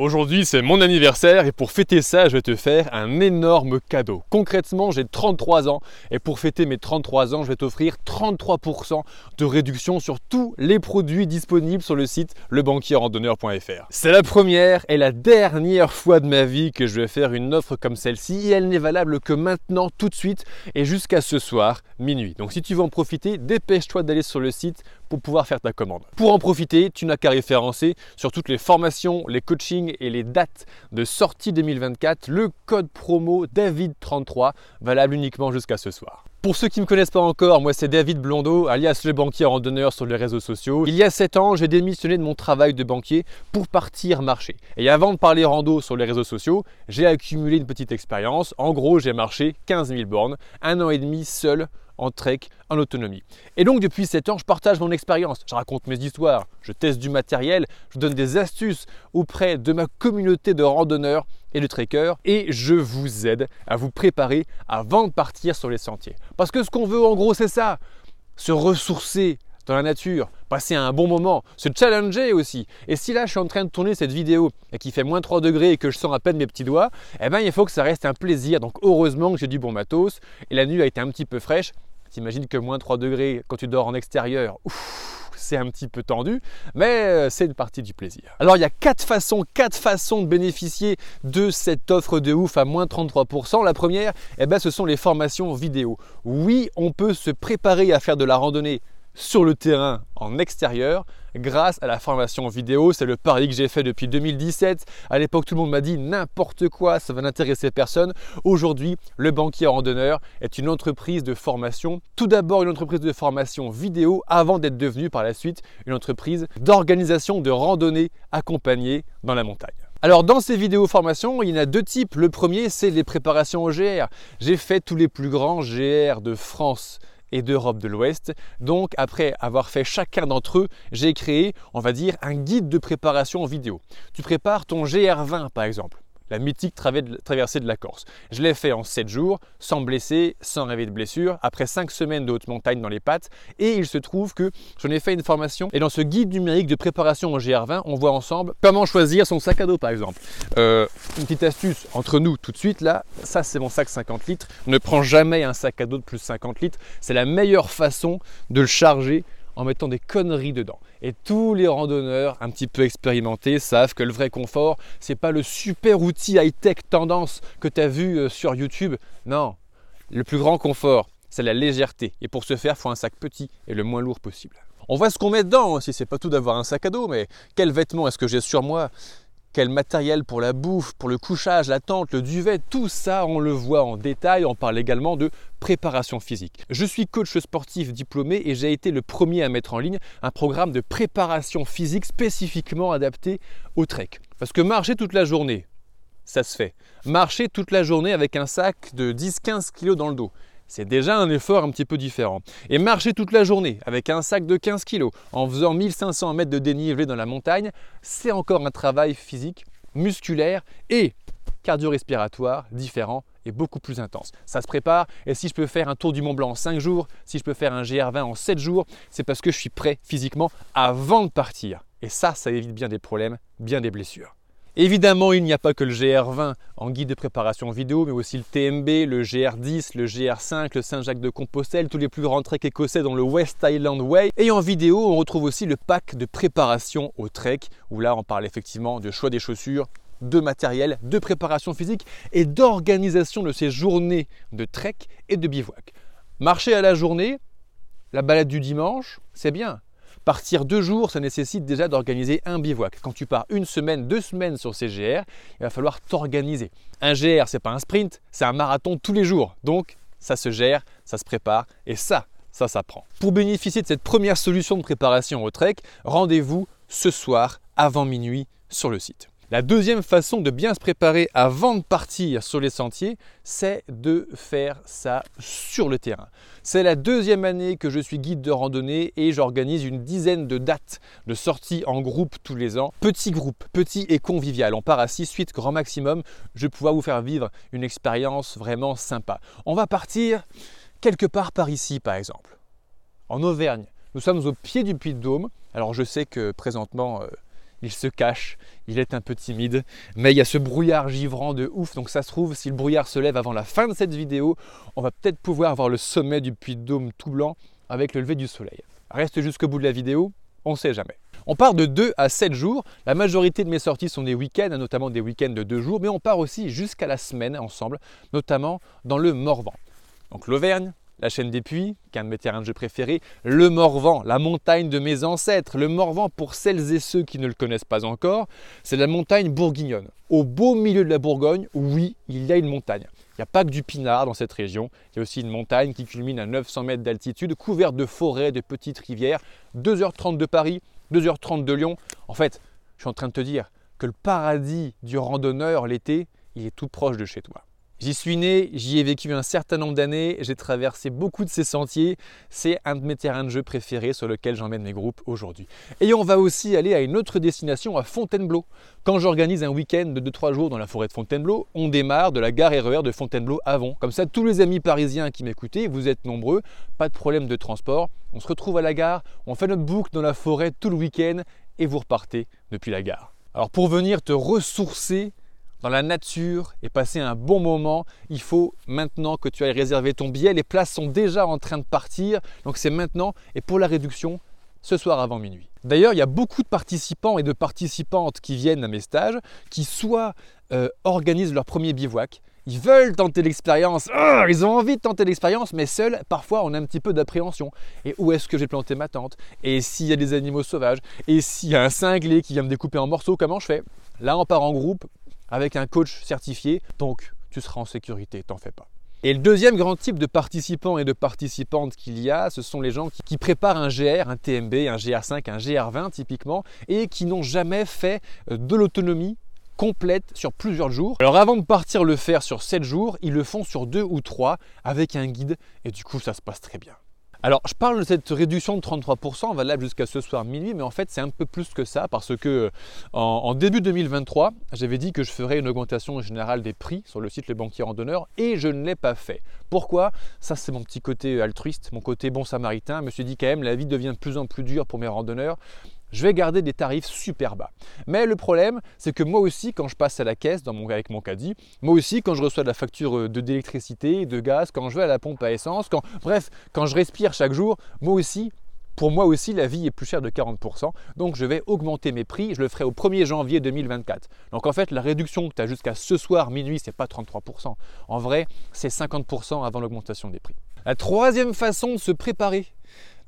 Aujourd'hui c'est mon anniversaire et pour fêter ça je vais te faire un énorme cadeau. Concrètement j'ai 33 ans et pour fêter mes 33 ans je vais t'offrir 33% de réduction sur tous les produits disponibles sur le site lebanquierrandonneur.fr. C'est la première et la dernière fois de ma vie que je vais faire une offre comme celle-ci et elle n'est valable que maintenant tout de suite et jusqu'à ce soir minuit. Donc si tu veux en profiter dépêche-toi d'aller sur le site pour pouvoir faire ta commande. Pour en profiter, tu n'as qu'à référencer sur toutes les formations, les coachings et les dates de sortie 2024 le code promo David33 valable uniquement jusqu'à ce soir. Pour ceux qui ne me connaissent pas encore, moi c'est David Blondeau, alias le banquier randonneur sur les réseaux sociaux. Il y a 7 ans, j'ai démissionné de mon travail de banquier pour partir marcher. Et avant de parler rando sur les réseaux sociaux, j'ai accumulé une petite expérience. En gros, j'ai marché 15 000 bornes, un an et demi seul en trek, en autonomie. Et donc depuis 7 ans, je partage mon expérience, je raconte mes histoires, je teste du matériel, je donne des astuces auprès de ma communauté de randonneurs et de trekkers et je vous aide à vous préparer avant de partir sur les sentiers. Parce que ce qu'on veut en gros c'est ça, se ressourcer dans la nature, passer un bon moment, se challenger aussi. Et si là je suis en train de tourner cette vidéo et qu'il fait moins 3 degrés et que je sens à peine mes petits doigts, eh ben il faut que ça reste un plaisir. Donc heureusement que j'ai du bon matos et la nuit a été un petit peu fraîche. T'imagines que moins 3 degrés quand tu dors en extérieur, c'est un petit peu tendu, mais euh, c'est une partie du plaisir. Alors il y a quatre façons, quatre façons de bénéficier de cette offre de ouf à moins 33%. La première, eh ben, ce sont les formations vidéo. Oui, on peut se préparer à faire de la randonnée sur le terrain en extérieur grâce à la formation vidéo. C'est le pari que j'ai fait depuis 2017. À l'époque, tout le monde m'a dit n'importe quoi, ça va n'intéresser personne. Aujourd'hui, le banquier randonneur est une entreprise de formation. Tout d'abord, une entreprise de formation vidéo avant d'être devenue par la suite une entreprise d'organisation de randonnée accompagnée dans la montagne. Alors dans ces vidéos formations, il y en a deux types. Le premier, c'est les préparations au GR. J'ai fait tous les plus grands GR de France et d'Europe de l'Ouest. Donc après avoir fait chacun d'entre eux, j'ai créé, on va dire, un guide de préparation en vidéo. Tu prépares ton GR20 par exemple la mythique traversée de la Corse. Je l'ai fait en 7 jours, sans blesser, sans rêver de blessure, après 5 semaines de haute montagne dans les pattes. Et il se trouve que j'en ai fait une formation. Et dans ce guide numérique de préparation au GR20, on voit ensemble comment choisir son sac à dos, par exemple. Euh, une petite astuce entre nous tout de suite, là, ça c'est mon sac 50 litres. Ne prends jamais un sac à dos de plus 50 litres. C'est la meilleure façon de le charger en mettant des conneries dedans. Et tous les randonneurs un petit peu expérimentés savent que le vrai confort, c'est pas le super outil high-tech tendance que tu as vu euh, sur YouTube. Non, le plus grand confort, c'est la légèreté. Et pour ce faire, il faut un sac petit et le moins lourd possible. On voit ce qu'on met dedans aussi, c'est pas tout d'avoir un sac à dos, mais quels vêtements est-ce que j'ai sur moi? Quel matériel pour la bouffe, pour le couchage, la tente, le duvet, tout ça on le voit en détail. On parle également de préparation physique. Je suis coach sportif diplômé et j'ai été le premier à mettre en ligne un programme de préparation physique spécifiquement adapté au trek. Parce que marcher toute la journée, ça se fait. Marcher toute la journée avec un sac de 10-15 kg dans le dos, c'est déjà un effort un petit peu différent. Et marcher toute la journée avec un sac de 15 kg en faisant 1500 mètres de dénivelé dans la montagne, c'est encore un travail physique, musculaire et cardio-respiratoire différent et beaucoup plus intense. Ça se prépare et si je peux faire un tour du Mont Blanc en 5 jours, si je peux faire un GR20 en 7 jours, c'est parce que je suis prêt physiquement avant de partir. Et ça, ça évite bien des problèmes, bien des blessures. Évidemment, il n'y a pas que le GR20 en guide de préparation vidéo, mais aussi le TMB, le GR10, le GR5, le Saint-Jacques de Compostelle, tous les plus grands treks écossais dont le West Island Way. Et en vidéo, on retrouve aussi le pack de préparation au trek, où là on parle effectivement de choix des chaussures, de matériel, de préparation physique et d'organisation de ces journées de trek et de bivouac. Marcher à la journée, la balade du dimanche, c'est bien. Partir deux jours, ça nécessite déjà d'organiser un bivouac. Quand tu pars une semaine, deux semaines sur ces GR, il va falloir t'organiser. Un GR, c'est pas un sprint, c'est un marathon tous les jours. Donc, ça se gère, ça se prépare et ça, ça s'apprend. Pour bénéficier de cette première solution de préparation au trek, rendez-vous ce soir avant minuit sur le site. La deuxième façon de bien se préparer avant de partir sur les sentiers, c'est de faire ça sur le terrain. C'est la deuxième année que je suis guide de randonnée et j'organise une dizaine de dates de sorties en groupe tous les ans. Petit groupe, petit et convivial. On part à 6-8 grand maximum. Je vais pouvoir vous faire vivre une expérience vraiment sympa. On va partir quelque part par ici par exemple, en Auvergne. Nous sommes au pied du Puy de Dôme. Alors je sais que présentement... Euh, il se cache, il est un peu timide, mais il y a ce brouillard givrant de ouf, donc ça se trouve, si le brouillard se lève avant la fin de cette vidéo, on va peut-être pouvoir voir le sommet du puits de Dôme tout blanc avec le lever du soleil. Reste jusqu'au bout de la vidéo, on ne sait jamais. On part de 2 à 7 jours. La majorité de mes sorties sont des week-ends, notamment des week-ends de 2 jours, mais on part aussi jusqu'à la semaine ensemble, notamment dans le Morvan. Donc l'Auvergne, la chaîne des puits, qui un de mes terrains de jeu préférés, le Morvan, la montagne de mes ancêtres. Le Morvan, pour celles et ceux qui ne le connaissent pas encore, c'est la montagne bourguignonne. Au beau milieu de la Bourgogne, oui, il y a une montagne. Il n'y a pas que du pinard dans cette région, il y a aussi une montagne qui culmine à 900 mètres d'altitude, couverte de forêts, de petites rivières, 2h30 de Paris, 2h30 de Lyon. En fait, je suis en train de te dire que le paradis du randonneur l'été, il est tout proche de chez toi. J'y suis né, j'y ai vécu un certain nombre d'années, j'ai traversé beaucoup de ces sentiers. C'est un de mes terrains de jeu préférés sur lequel j'emmène mes groupes aujourd'hui. Et on va aussi aller à une autre destination, à Fontainebleau. Quand j'organise un week-end de 2-3 jours dans la forêt de Fontainebleau, on démarre de la gare RER de Fontainebleau-Avon. Comme ça, tous les amis parisiens qui m'écoutaient, vous êtes nombreux, pas de problème de transport. On se retrouve à la gare, on fait notre boucle dans la forêt tout le week-end et vous repartez depuis la gare. Alors pour venir te ressourcer dans la nature et passer un bon moment, il faut maintenant que tu ailles réserver ton billet. Les places sont déjà en train de partir, donc c'est maintenant. Et pour la réduction, ce soir avant minuit. D'ailleurs, il y a beaucoup de participants et de participantes qui viennent à mes stages, qui soit euh, organisent leur premier bivouac, ils veulent tenter l'expérience, ah, ils ont envie de tenter l'expérience, mais seuls, parfois, on a un petit peu d'appréhension. Et où est-ce que j'ai planté ma tente? Et s'il y a des animaux sauvages? Et s'il y a un cinglé qui vient me découper en morceaux, comment je fais? Là, on part en groupe, avec un coach certifié, donc tu seras en sécurité, t'en fais pas. Et le deuxième grand type de participants et de participantes qu'il y a, ce sont les gens qui, préparent un GR, un TMB, un GR5, un GR20 typiquement, et qui n'ont jamais fait euh, de l'autonomie complète sur plusieurs jours. Alors avant de partir le faire sur 7 jours, ils le font sur 2 ou 3 avec un guide, et du coup ça se passe très bien. Alors, je parle de cette réduction de 33% valable jusqu'à ce soir minuit, mais en fait, c'est un peu plus que ça parce que en, début 2023, j'avais dit que je ferais une augmentation générale des prix sur le site Le Banquier Randonneur et je ne l'ai pas fait. Pourquoi? Ça, c'est mon petit côté altruiste, mon côté bon samaritain. Je me suis dit quand même, la vie devient de plus en plus dure pour mes randonneurs je vais garder des tarifs super bas. Mais le problème, c'est que moi aussi, quand je passe à la caisse avec mon caddie, moi aussi, quand je reçois de la facture euh, d'électricité, de gaz, quand je vais à la pompe à essence, bref, quand je respire chaque jour, moi aussi, pour moi aussi, la vie est plus chère de 40%. Donc, je vais augmenter mes prix. Je le ferai au 1er janvier 2024. Donc, en fait, la réduction que tu as jusqu'à ce soir, minuit, c'est pas 33%. En vrai, c'est 50% avant l'augmentation des prix. La troisième façon de se préparer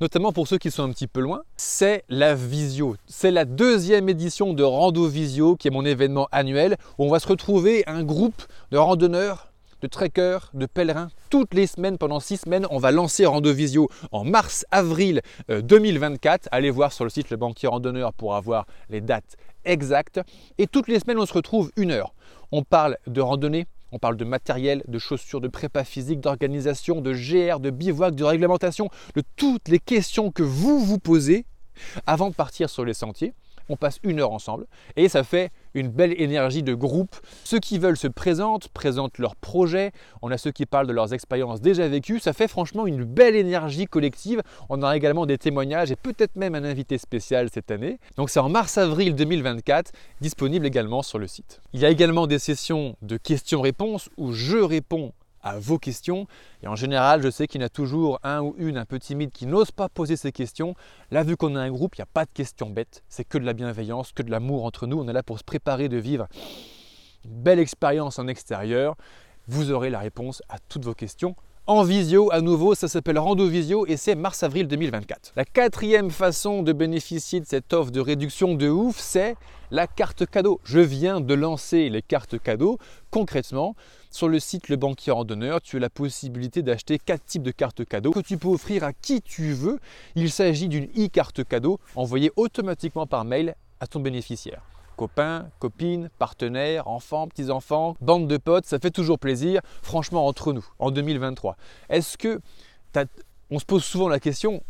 notamment pour ceux qui sont un petit peu loin, c'est la visio. C'est la deuxième édition de Rando Visio, qui est mon événement annuel, où on va se retrouver un groupe de randonneurs de trekkers, de pèlerins. Toutes les semaines, pendant six semaines, on va lancer Rando Visio en mars-avril 2024. Euh, Allez voir sur le site Le Banquier Randonneur pour avoir les dates exactes. Et toutes les semaines, on se retrouve une heure. On parle de randonnée, on parle de matériel, de chaussures, de prépa physique, d'organisation, de GR, de bivouac, de réglementation, de toutes les questions que vous vous posez avant de partir sur les sentiers on passe une heure ensemble et ça fait une belle énergie de groupe. Ceux qui veulent se présentent, présentent leurs projets, on a ceux qui parlent de leurs expériences déjà vécues, ça fait franchement une belle énergie collective. On aura également des témoignages et peut-être même un invité spécial cette année. Donc c'est en mars-avril 2024, disponible également sur le site. Il y a également des sessions de questions-réponses où je réponds à vos questions. Et en général, je sais qu'il y en a toujours un ou une un peu timide qui n'ose pas poser ces questions. Là, vu qu'on a un groupe, il n'y a pas de questions bêtes. C'est que de la bienveillance, que de l'amour entre nous. On est là pour se préparer de vivre une belle expérience en extérieur. Vous aurez la réponse à toutes vos questions en visio à nouveau, ça s'appelle Rando Visio et c'est mars-avril 2024. La quatrième façon de bénéficier de cette offre de réduction de ouf, c'est la carte cadeau. Je viens de lancer les cartes cadeaux. Concrètement, sur le site Le Banquier Randonneur, tu as la possibilité d'acheter quatre types de cartes cadeaux que tu peux offrir à qui tu veux. Il s'agit d'une e-carte cadeau envoyée automatiquement par mail à ton bénéficiaire copains, copines, partenaires, enfants, petits-enfants, bande de potes, ça fait toujours plaisir, franchement, entre nous, en 2023. Est-ce que, on se pose souvent la question,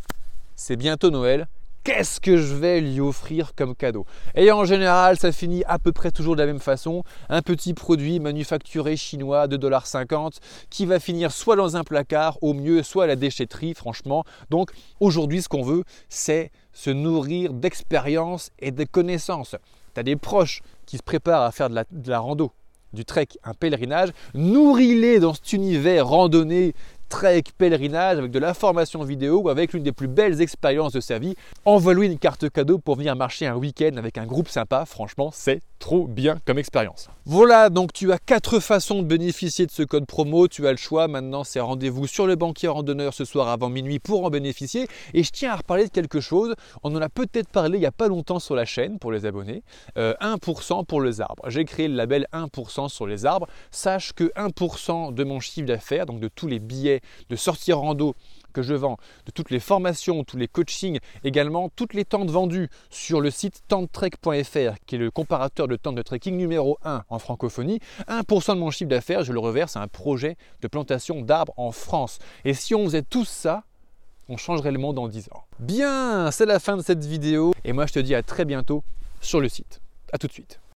c'est bientôt Noël, qu'est-ce que je vais lui offrir comme cadeau Et en général, ça finit à peu près toujours de la même façon. Un petit produit manufacturé chinois de 2,50$ qui va finir soit dans un placard, au mieux, soit à la déchetterie, franchement. Donc aujourd'hui, ce qu'on veut, c'est se nourrir d'expérience et de connaissances. tu as des proches qui se préparent à faire de la, de la rando, du trek, un pèlerinage, nourris-les dans cet univers randonnée trek, pèlerinage, avec de la formation vidéo ou avec l'une des plus belles expériences de sa vie. Envoie-lui une carte cadeau pour venir marcher un week-end avec un groupe sympa. Franchement, c'est trop bien comme expérience. Voilà, donc tu as quatre façons de bénéficier de ce code promo. Tu as le choix. Maintenant, c'est rendez-vous sur le banquier randonneur ce soir avant minuit pour en bénéficier. Et je tiens à reparler de quelque chose. On en a peut-être parlé il n'y a pas longtemps sur la chaîne pour les abonnés. 1% euh, pour les arbres. J'ai créé le label 1% sur les arbres. Sache que 1% de mon chiffre d'affaires, donc de tous les billets de sortie rando que je vends, de toutes les formations, tous les coachings, également toutes les tentes vendues sur le site tenttrek.fr, qui est le comparateur de tentes de trekking numéro 1 en francophonie. 1% de mon chiffre d'affaires, je le reverse à un projet de plantation d'arbres en France. Et si on faisait tout ça, on changerait le monde en 10 ans. Bien, c'est la fin de cette vidéo et moi je te dis à très bientôt sur le site. A tout de suite.